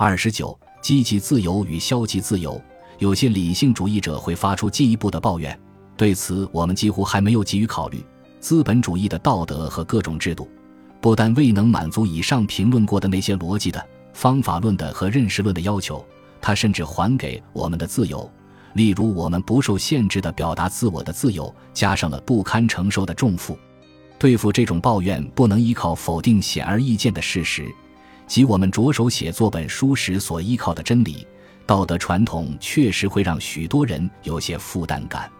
二十九，积极自由与消极自由，有些理性主义者会发出进一步的抱怨。对此，我们几乎还没有给予考虑。资本主义的道德和各种制度，不但未能满足以上评论过的那些逻辑的、方法论的和认识论的要求，它甚至还给我们的自由，例如我们不受限制的表达自我的自由，加上了不堪承受的重负。对付这种抱怨，不能依靠否定显而易见的事实，即我们着手写作本书时所依靠的真理。道德传统确实会让许多人有些负担感。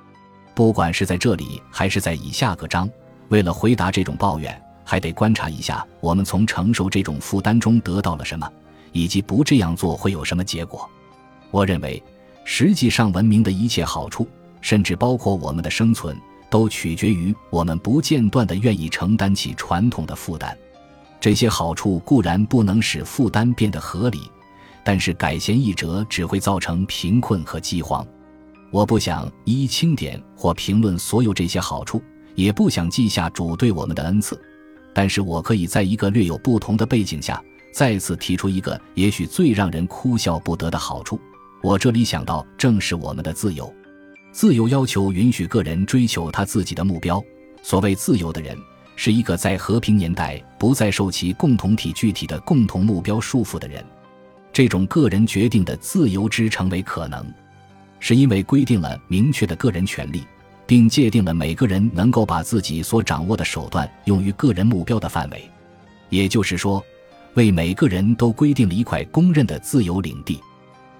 不管是在这里还是在以下各章，为了回答这种抱怨，还得观察一下我们从承受这种负担中得到了什么，以及不这样做会有什么结果。我认为，实际上文明的一切好处，甚至包括我们的生存，都取决于我们不间断地愿意承担起传统的负担。这些好处固然不能使负担变得合理，但是改弦易辙只会造成贫困和饥荒。我不想一一清点或评论所有这些好处，也不想记下主对我们的恩赐，但是我可以在一个略有不同的背景下，再次提出一个也许最让人哭笑不得的好处。我这里想到，正是我们的自由。自由要求允许个人追求他自己的目标。所谓自由的人，是一个在和平年代不再受其共同体具体的共同目标束缚的人。这种个人决定的自由之成为可能。是因为规定了明确的个人权利，并界定了每个人能够把自己所掌握的手段用于个人目标的范围，也就是说，为每个人都规定了一块公认的自由领地。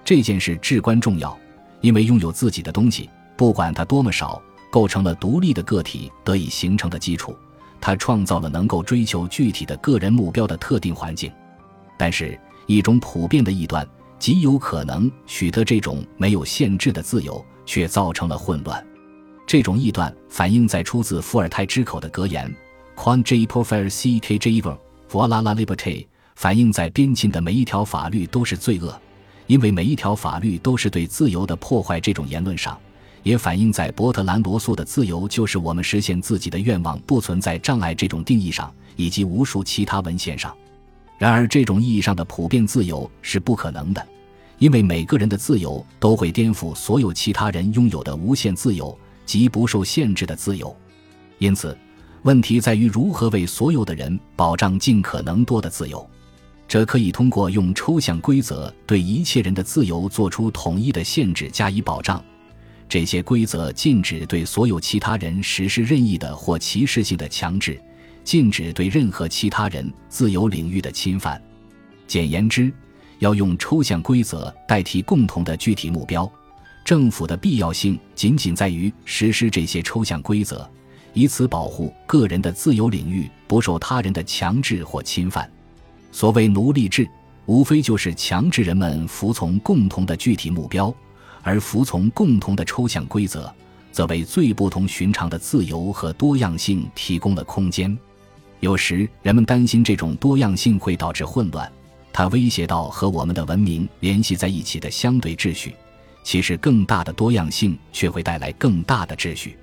这件事至关重要，因为拥有自己的东西，不管它多么少，构成了独立的个体得以形成的基础。它创造了能够追求具体的个人目标的特定环境。但是，一种普遍的异端。极有可能取得这种没有限制的自由，却造成了混乱。这种臆断反映在出自伏尔泰之口的格言：“Quan j profere c k j evil, voila la liberté。”反映在边境的每一条法律都是罪恶，因为每一条法律都是对自由的破坏。这种言论上，也反映在伯特兰罗素的“自由就是我们实现自己的愿望，不存在障碍”这种定义上，以及无数其他文献上。然而，这种意义上的普遍自由是不可能的，因为每个人的自由都会颠覆所有其他人拥有的无限自由及不受限制的自由。因此，问题在于如何为所有的人保障尽可能多的自由。这可以通过用抽象规则对一切人的自由做出统一的限制加以保障。这些规则禁止对所有其他人实施任意的或歧视性的强制。禁止对任何其他人自由领域的侵犯。简言之，要用抽象规则代替共同的具体目标。政府的必要性仅仅在于实施这些抽象规则，以此保护个人的自由领域不受他人的强制或侵犯。所谓奴隶制，无非就是强制人们服从共同的具体目标，而服从共同的抽象规则，则为最不同寻常的自由和多样性提供了空间。有时人们担心这种多样性会导致混乱，它威胁到和我们的文明联系在一起的相对秩序。其实，更大的多样性却会带来更大的秩序。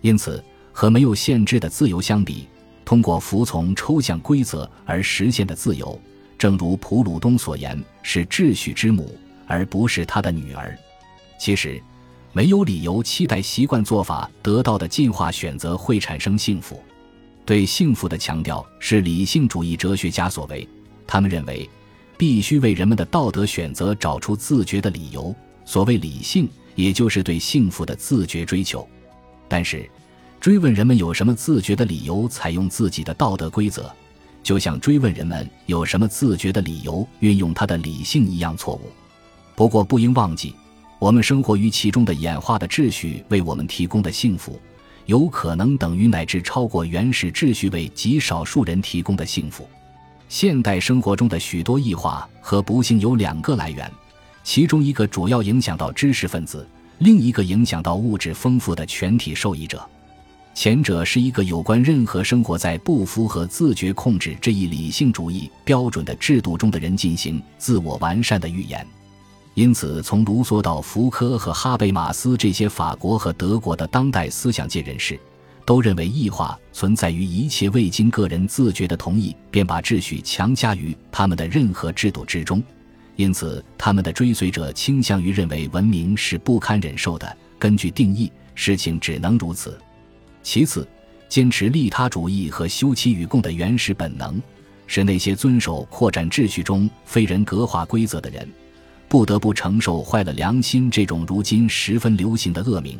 因此，和没有限制的自由相比，通过服从抽象规则而实现的自由，正如普鲁东所言，是秩序之母，而不是他的女儿。其实，没有理由期待习惯做法得到的进化选择会产生幸福。对幸福的强调是理性主义哲学家所为，他们认为必须为人们的道德选择找出自觉的理由。所谓理性，也就是对幸福的自觉追求。但是，追问人们有什么自觉的理由采用自己的道德规则，就像追问人们有什么自觉的理由运用他的理性一样错误。不过，不应忘记，我们生活于其中的演化的秩序为我们提供的幸福。有可能等于乃至超过原始秩序为极少数人提供的幸福。现代生活中的许多异化和不幸有两个来源，其中一个主要影响到知识分子，另一个影响到物质丰富的全体受益者。前者是一个有关任何生活在不符合自觉控制这一理性主义标准的制度中的人进行自我完善的预言。因此，从卢梭到福柯和哈贝马斯这些法国和德国的当代思想界人士，都认为异化存在于一切未经个人自觉的同意便把秩序强加于他们的任何制度之中，因此他们的追随者倾向于认为文明是不堪忍受的。根据定义，事情只能如此。其次，坚持利他主义和休戚与共的原始本能，是那些遵守扩展秩序中非人格化规则的人，不得不承受坏了良心这种如今十分流行的恶名。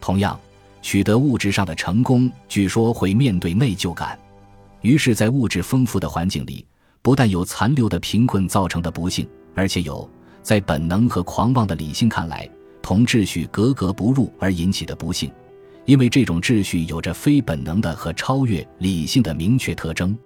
同样，取得物质上的成功，据说会面对内疚感。于是，在物质丰富的环境里，不但有残留的贫困造成的不幸，而且有在本能和狂妄的理性看来。同秩序格格不入而引起的不幸，因为这种秩序有着非本能的和超越理性的明确特征。